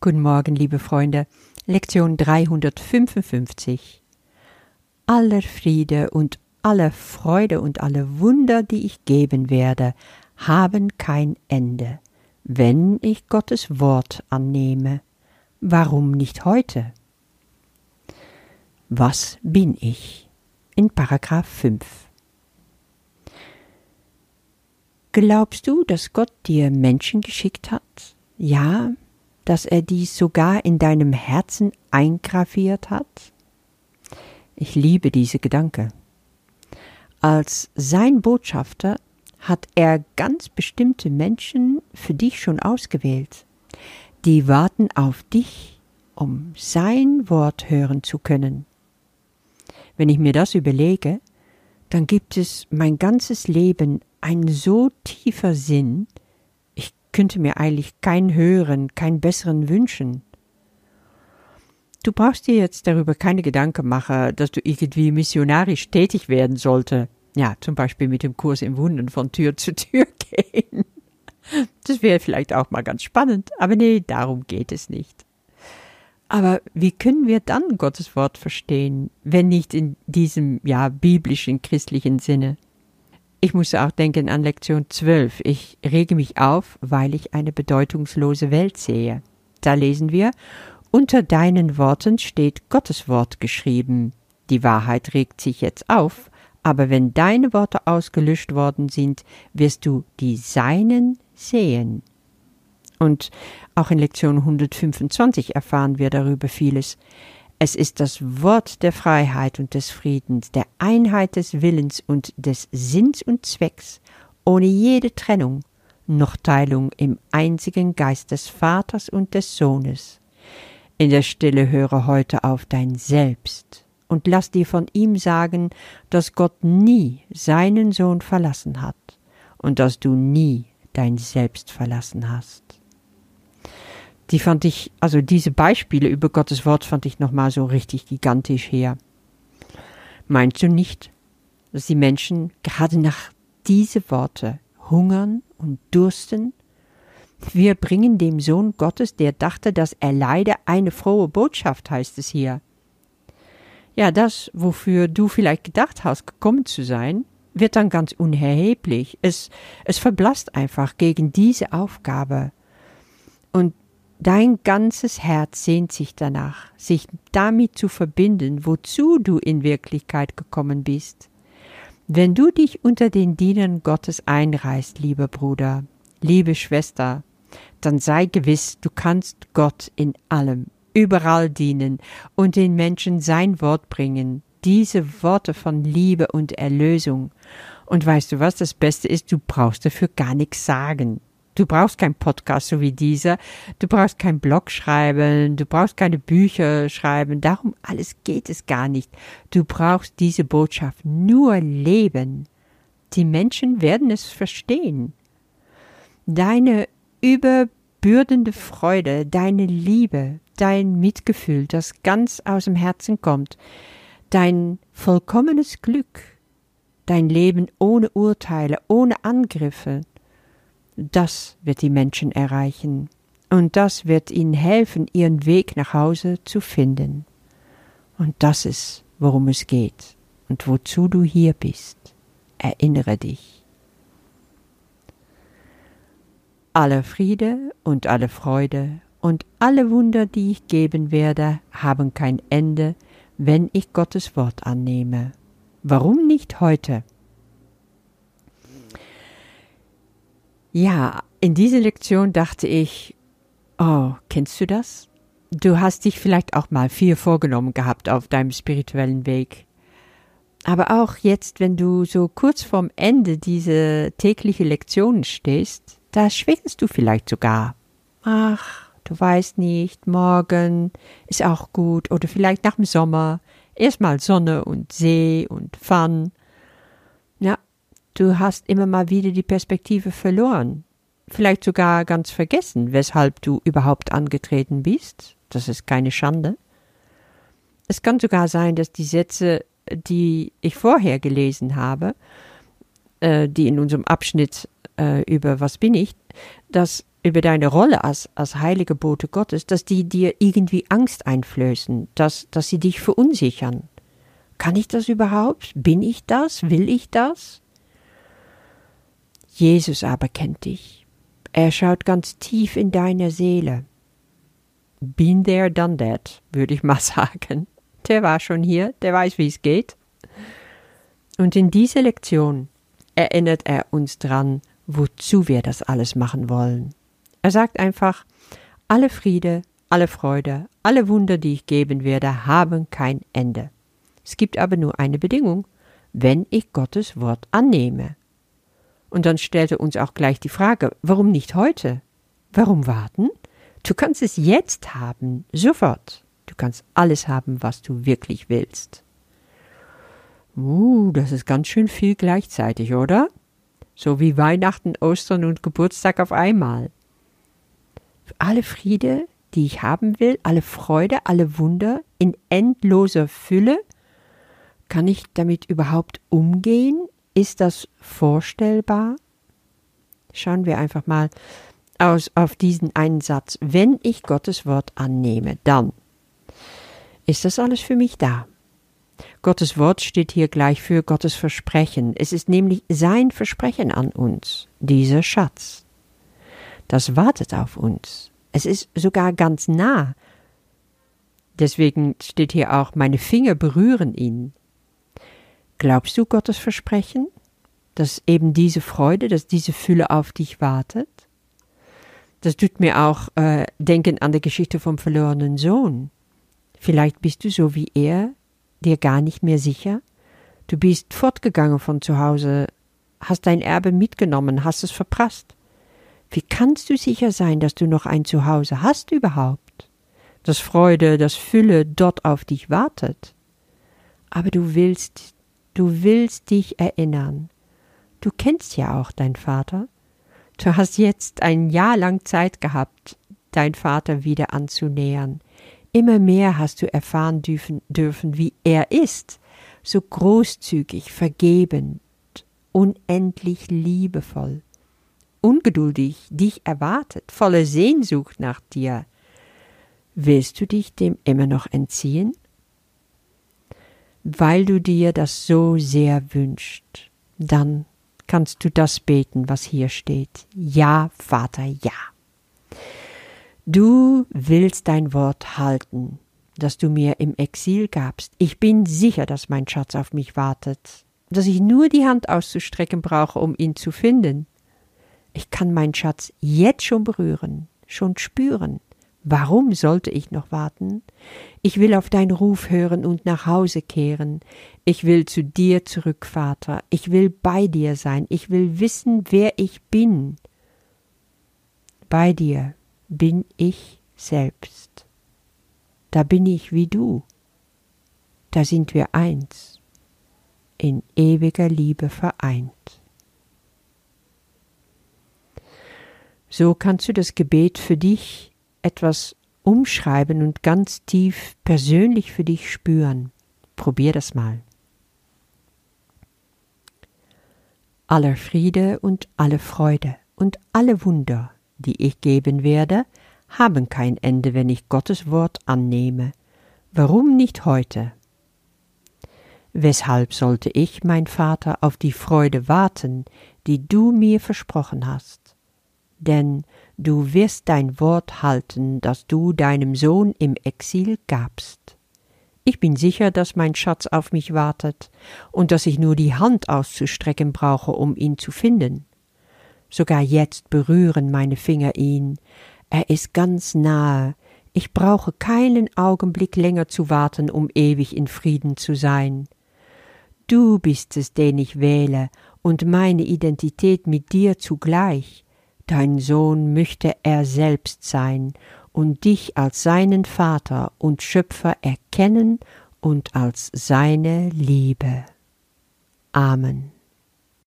Guten Morgen, liebe Freunde. Lektion 355. Aller Friede und alle Freude und alle Wunder, die ich geben werde, haben kein Ende, wenn ich Gottes Wort annehme. Warum nicht heute? Was bin ich? In Paragraph 5. Glaubst du, dass Gott dir Menschen geschickt hat? Ja, dass er dies sogar in deinem Herzen eingraviert hat? Ich liebe diese Gedanke. Als sein Botschafter hat er ganz bestimmte Menschen für dich schon ausgewählt. Die warten auf dich, um sein Wort hören zu können. Wenn ich mir das überlege, dann gibt es mein ganzes Leben ein so tiefer Sinn, könnte mir eigentlich keinen höheren, keinen besseren wünschen. Du brauchst dir jetzt darüber keine Gedanken machen, dass du irgendwie missionarisch tätig werden sollte. Ja, zum Beispiel mit dem Kurs im Wunden von Tür zu Tür gehen. Das wäre vielleicht auch mal ganz spannend, aber nee, darum geht es nicht. Aber wie können wir dann Gottes Wort verstehen, wenn nicht in diesem, ja, biblischen, christlichen Sinne? Ich musste auch denken an Lektion 12. Ich rege mich auf, weil ich eine bedeutungslose Welt sehe. Da lesen wir, unter deinen Worten steht Gottes Wort geschrieben. Die Wahrheit regt sich jetzt auf, aber wenn deine Worte ausgelöscht worden sind, wirst du die Seinen sehen. Und auch in Lektion 125 erfahren wir darüber vieles. Es ist das Wort der Freiheit und des Friedens, der Einheit des Willens und des Sinns und Zwecks, ohne jede Trennung, noch Teilung im einzigen Geist des Vaters und des Sohnes. In der Stille höre heute auf dein Selbst und lass dir von ihm sagen, dass Gott nie seinen Sohn verlassen hat und dass du nie dein Selbst verlassen hast die fand ich, also diese Beispiele über Gottes Wort fand ich nochmal so richtig gigantisch her. Meinst du nicht, dass die Menschen gerade nach diese Worte hungern und dursten? Wir bringen dem Sohn Gottes, der dachte, dass er leide, eine frohe Botschaft, heißt es hier. Ja, das, wofür du vielleicht gedacht hast, gekommen zu sein, wird dann ganz unerheblich. Es, es verblasst einfach gegen diese Aufgabe. Und Dein ganzes Herz sehnt sich danach, sich damit zu verbinden, wozu du in Wirklichkeit gekommen bist. Wenn du dich unter den Dienern Gottes einreißt, lieber Bruder, liebe Schwester, dann sei gewiss, du kannst Gott in allem, überall dienen und den Menschen sein Wort bringen, diese Worte von Liebe und Erlösung. Und weißt du was, das Beste ist, du brauchst dafür gar nichts sagen. Du brauchst keinen Podcast so wie dieser. Du brauchst keinen Blog schreiben. Du brauchst keine Bücher schreiben. Darum alles geht es gar nicht. Du brauchst diese Botschaft nur leben. Die Menschen werden es verstehen. Deine überbürdende Freude, deine Liebe, dein Mitgefühl, das ganz aus dem Herzen kommt, dein vollkommenes Glück, dein Leben ohne Urteile, ohne Angriffe, das wird die Menschen erreichen, und das wird ihnen helfen, ihren Weg nach Hause zu finden. Und das ist, worum es geht und wozu du hier bist. Erinnere dich. Alle Friede und alle Freude und alle Wunder, die ich geben werde, haben kein Ende, wenn ich Gottes Wort annehme. Warum nicht heute? Ja, in dieser Lektion dachte ich, oh, kennst du das? Du hast dich vielleicht auch mal viel vorgenommen gehabt auf deinem spirituellen Weg. Aber auch jetzt, wenn du so kurz vorm Ende dieser tägliche Lektionen stehst, da schwingst du vielleicht sogar. Ach, du weißt nicht, morgen ist auch gut oder vielleicht nach dem Sommer. Erstmal Sonne und See und Fun. Du hast immer mal wieder die Perspektive verloren, vielleicht sogar ganz vergessen, weshalb du überhaupt angetreten bist. Das ist keine Schande. Es kann sogar sein, dass die Sätze, die ich vorher gelesen habe, äh, die in unserem Abschnitt äh, über was bin ich, dass über deine Rolle als, als heilige Bote Gottes, dass die dir irgendwie Angst einflößen, dass, dass sie dich verunsichern. Kann ich das überhaupt? Bin ich das? Will ich das? Jesus aber kennt dich. Er schaut ganz tief in deine Seele. Been there, done that, würde ich mal sagen. Der war schon hier, der weiß, wie es geht. Und in dieser Lektion erinnert er uns dran, wozu wir das alles machen wollen. Er sagt einfach, alle Friede, alle Freude, alle Wunder, die ich geben werde, haben kein Ende. Es gibt aber nur eine Bedingung, wenn ich Gottes Wort annehme. Und dann stellt er uns auch gleich die Frage, warum nicht heute? Warum warten? Du kannst es jetzt haben, sofort. Du kannst alles haben, was du wirklich willst. Uh, das ist ganz schön viel gleichzeitig, oder? So wie Weihnachten, Ostern und Geburtstag auf einmal. Alle Friede, die ich haben will, alle Freude, alle Wunder in endloser Fülle, kann ich damit überhaupt umgehen? Ist das vorstellbar? Schauen wir einfach mal aus, auf diesen einen Satz. Wenn ich Gottes Wort annehme, dann ist das alles für mich da. Gottes Wort steht hier gleich für Gottes Versprechen. Es ist nämlich sein Versprechen an uns, dieser Schatz. Das wartet auf uns. Es ist sogar ganz nah. Deswegen steht hier auch, meine Finger berühren ihn. Glaubst du Gottes Versprechen, dass eben diese Freude, dass diese Fülle auf dich wartet? Das tut mir auch äh, denken an die Geschichte vom verlorenen Sohn. Vielleicht bist du so wie er, dir gar nicht mehr sicher. Du bist fortgegangen von zu Hause, hast dein Erbe mitgenommen, hast es verprasst. Wie kannst du sicher sein, dass du noch ein Zuhause hast überhaupt? Dass Freude, dass Fülle dort auf dich wartet. Aber du willst, du willst dich erinnern. Du kennst ja auch dein Vater. Du hast jetzt ein Jahr lang Zeit gehabt, dein Vater wieder anzunähern. Immer mehr hast du erfahren dürfen, dürfen, wie er ist, so großzügig, vergebend, unendlich liebevoll, ungeduldig dich erwartet, voller Sehnsucht nach dir. Willst du dich dem immer noch entziehen? Weil du dir das so sehr wünschst, dann kannst du das beten, was hier steht. Ja, Vater, ja. Du willst dein Wort halten, das du mir im Exil gabst. Ich bin sicher, dass mein Schatz auf mich wartet, dass ich nur die Hand auszustrecken brauche, um ihn zu finden. Ich kann meinen Schatz jetzt schon berühren, schon spüren. Warum sollte ich noch warten? Ich will auf deinen Ruf hören und nach Hause kehren. Ich will zu dir zurück, Vater. Ich will bei dir sein. Ich will wissen, wer ich bin. Bei dir bin ich selbst. Da bin ich wie du. Da sind wir eins, in ewiger Liebe vereint. So kannst du das Gebet für dich etwas umschreiben und ganz tief persönlich für dich spüren. Probier das mal. Aller Friede und alle Freude und alle Wunder die ich geben werde, haben kein Ende, wenn ich Gottes Wort annehme. Warum nicht heute? Weshalb sollte ich, mein Vater, auf die Freude warten, die du mir versprochen hast? Denn du wirst dein Wort halten, das du deinem Sohn im Exil gabst. Ich bin sicher, dass mein Schatz auf mich wartet und dass ich nur die Hand auszustrecken brauche, um ihn zu finden. Sogar jetzt berühren meine Finger ihn. Er ist ganz nahe. Ich brauche keinen Augenblick länger zu warten, um ewig in Frieden zu sein. Du bist es, den ich wähle, und meine Identität mit dir zugleich. Dein Sohn möchte er selbst sein und dich als seinen Vater und Schöpfer erkennen und als seine Liebe. Amen.